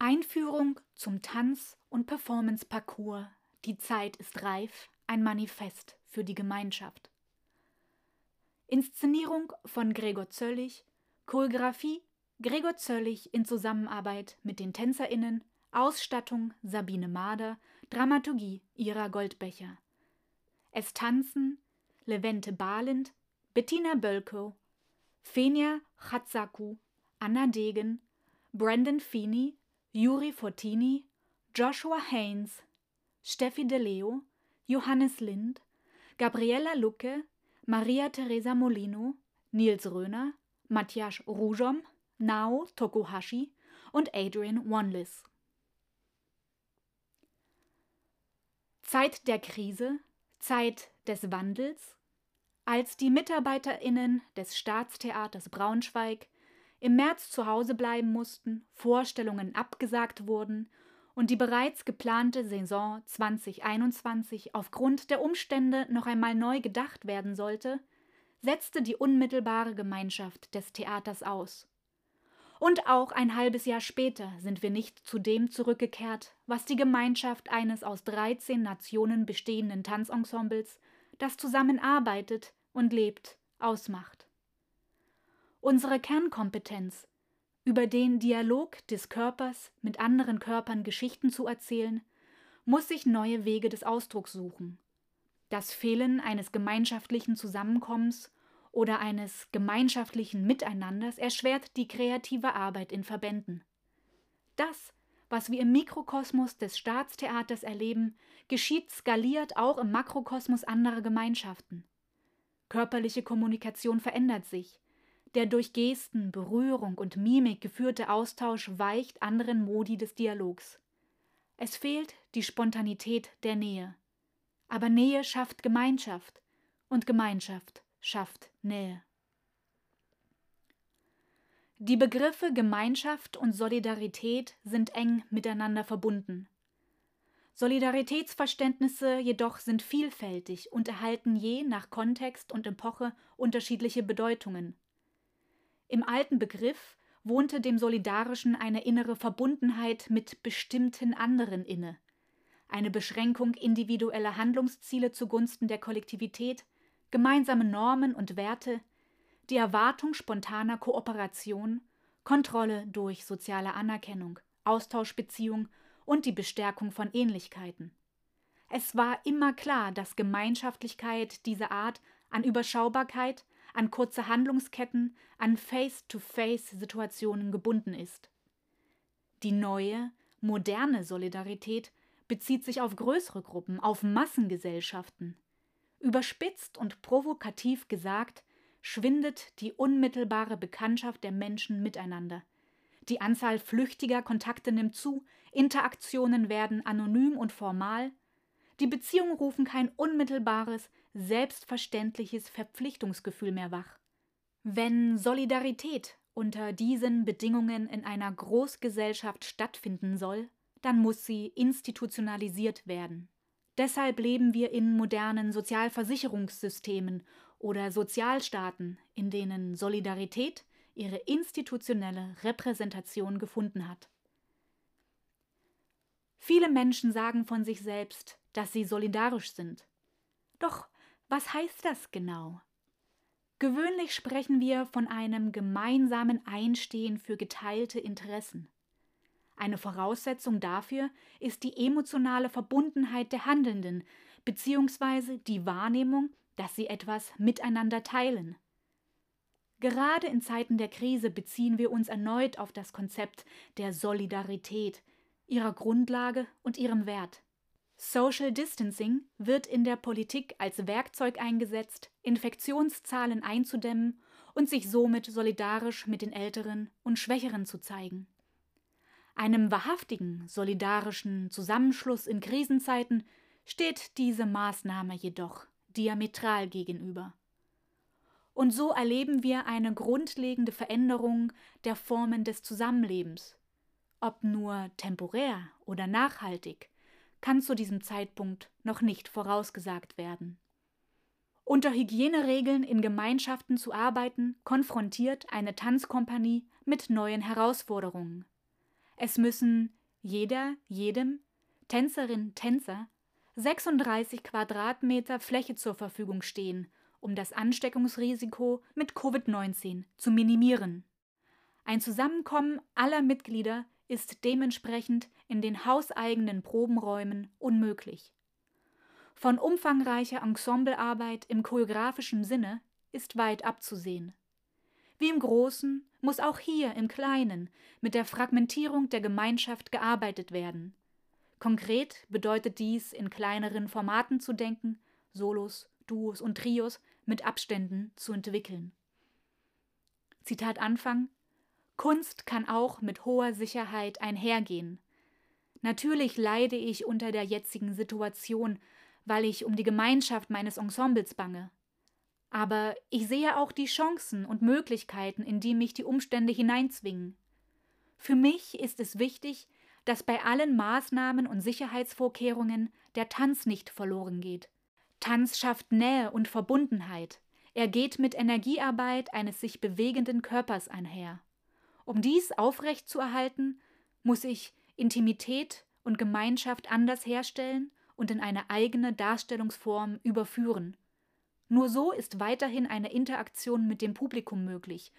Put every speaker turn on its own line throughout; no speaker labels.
Einführung zum Tanz- und Performance-Parcours Die Zeit ist reif, ein Manifest für die Gemeinschaft. Inszenierung von Gregor Zöllig, Choreografie Gregor Zöllig in Zusammenarbeit mit den TänzerInnen, Ausstattung Sabine Mader, Dramaturgie Ira Goldbecher. Es tanzen Levente Balind, Bettina Bölkow, Fenia Chatsaku, Anna Degen, Brandon Feeney, Juri Fortini, Joshua Haynes, Steffi De Leo, Johannes Lind, Gabriella Lucke, Maria Teresa Molino, Nils Röner, Matthias Rujom, Nao Tokuhashi und Adrian Wanlis. Zeit der Krise, Zeit des Wandels, als die MitarbeiterInnen des Staatstheaters Braunschweig im März zu Hause bleiben mussten, Vorstellungen abgesagt wurden und die bereits geplante Saison 2021 aufgrund der Umstände noch einmal neu gedacht werden sollte, setzte die unmittelbare Gemeinschaft des Theaters aus. Und auch ein halbes Jahr später sind wir nicht zu dem zurückgekehrt, was die Gemeinschaft eines aus 13 Nationen bestehenden Tanzensembles, das zusammenarbeitet und lebt, ausmacht. Unsere Kernkompetenz, über den Dialog des Körpers mit anderen Körpern Geschichten zu erzählen, muss sich neue Wege des Ausdrucks suchen. Das Fehlen eines gemeinschaftlichen Zusammenkommens oder eines gemeinschaftlichen Miteinanders erschwert die kreative Arbeit in Verbänden. Das, was wir im Mikrokosmos des Staatstheaters erleben, geschieht skaliert auch im Makrokosmos anderer Gemeinschaften. Körperliche Kommunikation verändert sich. Der durch Gesten, Berührung und Mimik geführte Austausch weicht anderen Modi des Dialogs. Es fehlt die Spontanität der Nähe. Aber Nähe schafft Gemeinschaft und Gemeinschaft schafft Nähe. Die Begriffe Gemeinschaft und Solidarität sind eng miteinander verbunden. Solidaritätsverständnisse jedoch sind vielfältig und erhalten je nach Kontext und Epoche unterschiedliche Bedeutungen. Im alten Begriff wohnte dem Solidarischen eine innere Verbundenheit mit bestimmten anderen inne, eine Beschränkung individueller Handlungsziele zugunsten der Kollektivität, gemeinsame Normen und Werte, die Erwartung spontaner Kooperation, Kontrolle durch soziale Anerkennung, Austauschbeziehung und die Bestärkung von Ähnlichkeiten. Es war immer klar, dass Gemeinschaftlichkeit dieser Art an Überschaubarkeit, an kurze Handlungsketten, an Face-to-Face-Situationen gebunden ist. Die neue, moderne Solidarität bezieht sich auf größere Gruppen, auf Massengesellschaften. Überspitzt und provokativ gesagt, schwindet die unmittelbare Bekanntschaft der Menschen miteinander – die Anzahl flüchtiger Kontakte nimmt zu, Interaktionen werden anonym und formal, die Beziehungen rufen kein unmittelbares, selbstverständliches Verpflichtungsgefühl mehr wach. Wenn Solidarität unter diesen Bedingungen in einer Großgesellschaft stattfinden soll, dann muss sie institutionalisiert werden. Deshalb leben wir in modernen Sozialversicherungssystemen oder Sozialstaaten, in denen Solidarität ihre institutionelle Repräsentation gefunden hat. Viele Menschen sagen von sich selbst, dass sie solidarisch sind. Doch was heißt das genau? Gewöhnlich sprechen wir von einem gemeinsamen Einstehen für geteilte Interessen. Eine Voraussetzung dafür ist die emotionale Verbundenheit der Handelnden bzw. die Wahrnehmung, dass sie etwas miteinander teilen. Gerade in Zeiten der Krise beziehen wir uns erneut auf das Konzept der Solidarität, ihrer Grundlage und ihrem Wert. Social Distancing wird in der Politik als Werkzeug eingesetzt, Infektionszahlen einzudämmen und sich somit solidarisch mit den Älteren und Schwächeren zu zeigen. Einem wahrhaftigen solidarischen Zusammenschluss in Krisenzeiten steht diese Maßnahme jedoch diametral gegenüber. Und so erleben wir eine grundlegende Veränderung der Formen des Zusammenlebens. Ob nur temporär oder nachhaltig, kann zu diesem Zeitpunkt noch nicht vorausgesagt werden. Unter Hygieneregeln in Gemeinschaften zu arbeiten, konfrontiert eine Tanzkompanie mit neuen Herausforderungen. Es müssen jeder, jedem, Tänzerin, Tänzer 36 Quadratmeter Fläche zur Verfügung stehen, um das Ansteckungsrisiko mit Covid-19 zu minimieren. Ein Zusammenkommen aller Mitglieder ist dementsprechend in den hauseigenen Probenräumen unmöglich. Von umfangreicher Ensemblearbeit im choreografischen Sinne ist weit abzusehen. Wie im Großen muss auch hier im Kleinen mit der Fragmentierung der Gemeinschaft gearbeitet werden. Konkret bedeutet dies, in kleineren Formaten zu denken, Solos, Duos und Trios mit Abständen zu entwickeln. Zitat Anfang Kunst kann auch mit hoher Sicherheit einhergehen. Natürlich leide ich unter der jetzigen Situation, weil ich um die Gemeinschaft meines Ensembles bange. Aber ich sehe auch die Chancen und Möglichkeiten, in die mich die Umstände hineinzwingen. Für mich ist es wichtig, dass bei allen Maßnahmen und Sicherheitsvorkehrungen der Tanz nicht verloren geht. Tanz schafft Nähe und Verbundenheit. Er geht mit Energiearbeit eines sich bewegenden Körpers einher. Um dies aufrechtzuerhalten, muss ich Intimität und Gemeinschaft anders herstellen und in eine eigene Darstellungsform überführen. Nur so ist weiterhin eine Interaktion mit dem Publikum möglich.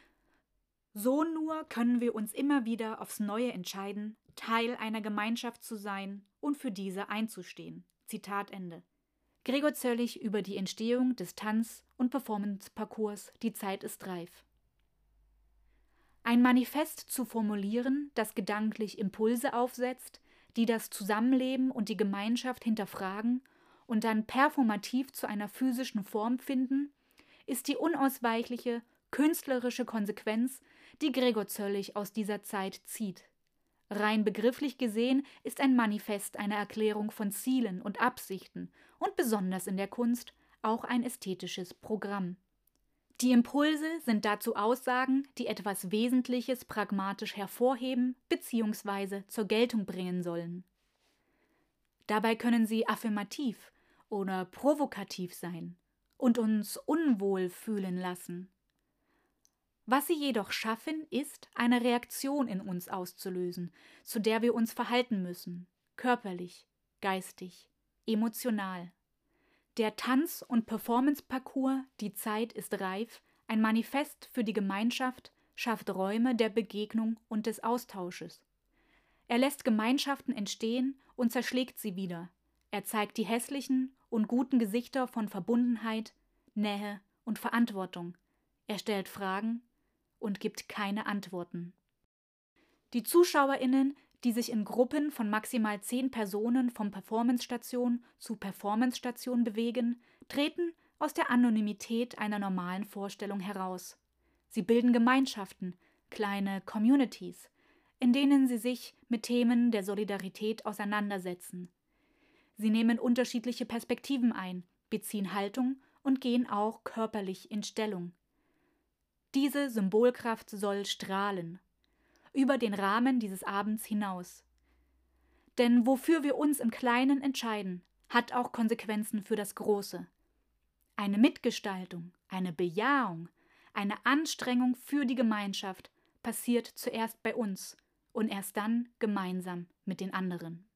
So nur können wir uns immer wieder aufs Neue entscheiden, Teil einer Gemeinschaft zu sein und für diese einzustehen. Zitat Ende. Gregor Zöllig über die Entstehung des Tanz- und Performance-Parcours Die Zeit ist reif. Ein Manifest zu formulieren, das gedanklich Impulse aufsetzt, die das Zusammenleben und die Gemeinschaft hinterfragen und dann performativ zu einer physischen Form finden, ist die unausweichliche, künstlerische Konsequenz, die Gregor Zöllig aus dieser Zeit zieht. Rein begrifflich gesehen ist ein Manifest eine Erklärung von Zielen und Absichten und besonders in der Kunst auch ein ästhetisches Programm. Die Impulse sind dazu Aussagen, die etwas Wesentliches pragmatisch hervorheben bzw. zur Geltung bringen sollen. Dabei können sie affirmativ oder provokativ sein und uns unwohl fühlen lassen. Was sie jedoch schaffen, ist, eine Reaktion in uns auszulösen, zu der wir uns verhalten müssen, körperlich, geistig, emotional. Der Tanz- und Performance-Parcours Die Zeit ist reif, ein Manifest für die Gemeinschaft, schafft Räume der Begegnung und des Austausches. Er lässt Gemeinschaften entstehen und zerschlägt sie wieder. Er zeigt die hässlichen und guten Gesichter von Verbundenheit, Nähe und Verantwortung. Er stellt Fragen und gibt keine Antworten. Die ZuschauerInnen die sich in Gruppen von maximal zehn Personen vom Performance-Station zu Performance-Station bewegen, treten aus der Anonymität einer normalen Vorstellung heraus. Sie bilden Gemeinschaften, kleine Communities, in denen sie sich mit Themen der Solidarität auseinandersetzen. Sie nehmen unterschiedliche Perspektiven ein, beziehen Haltung und gehen auch körperlich in Stellung. Diese Symbolkraft soll strahlen, über den Rahmen dieses Abends hinaus. Denn wofür wir uns im Kleinen entscheiden, hat auch Konsequenzen für das Große. Eine Mitgestaltung, eine Bejahung, eine Anstrengung für die Gemeinschaft passiert zuerst bei uns und erst dann gemeinsam mit den anderen.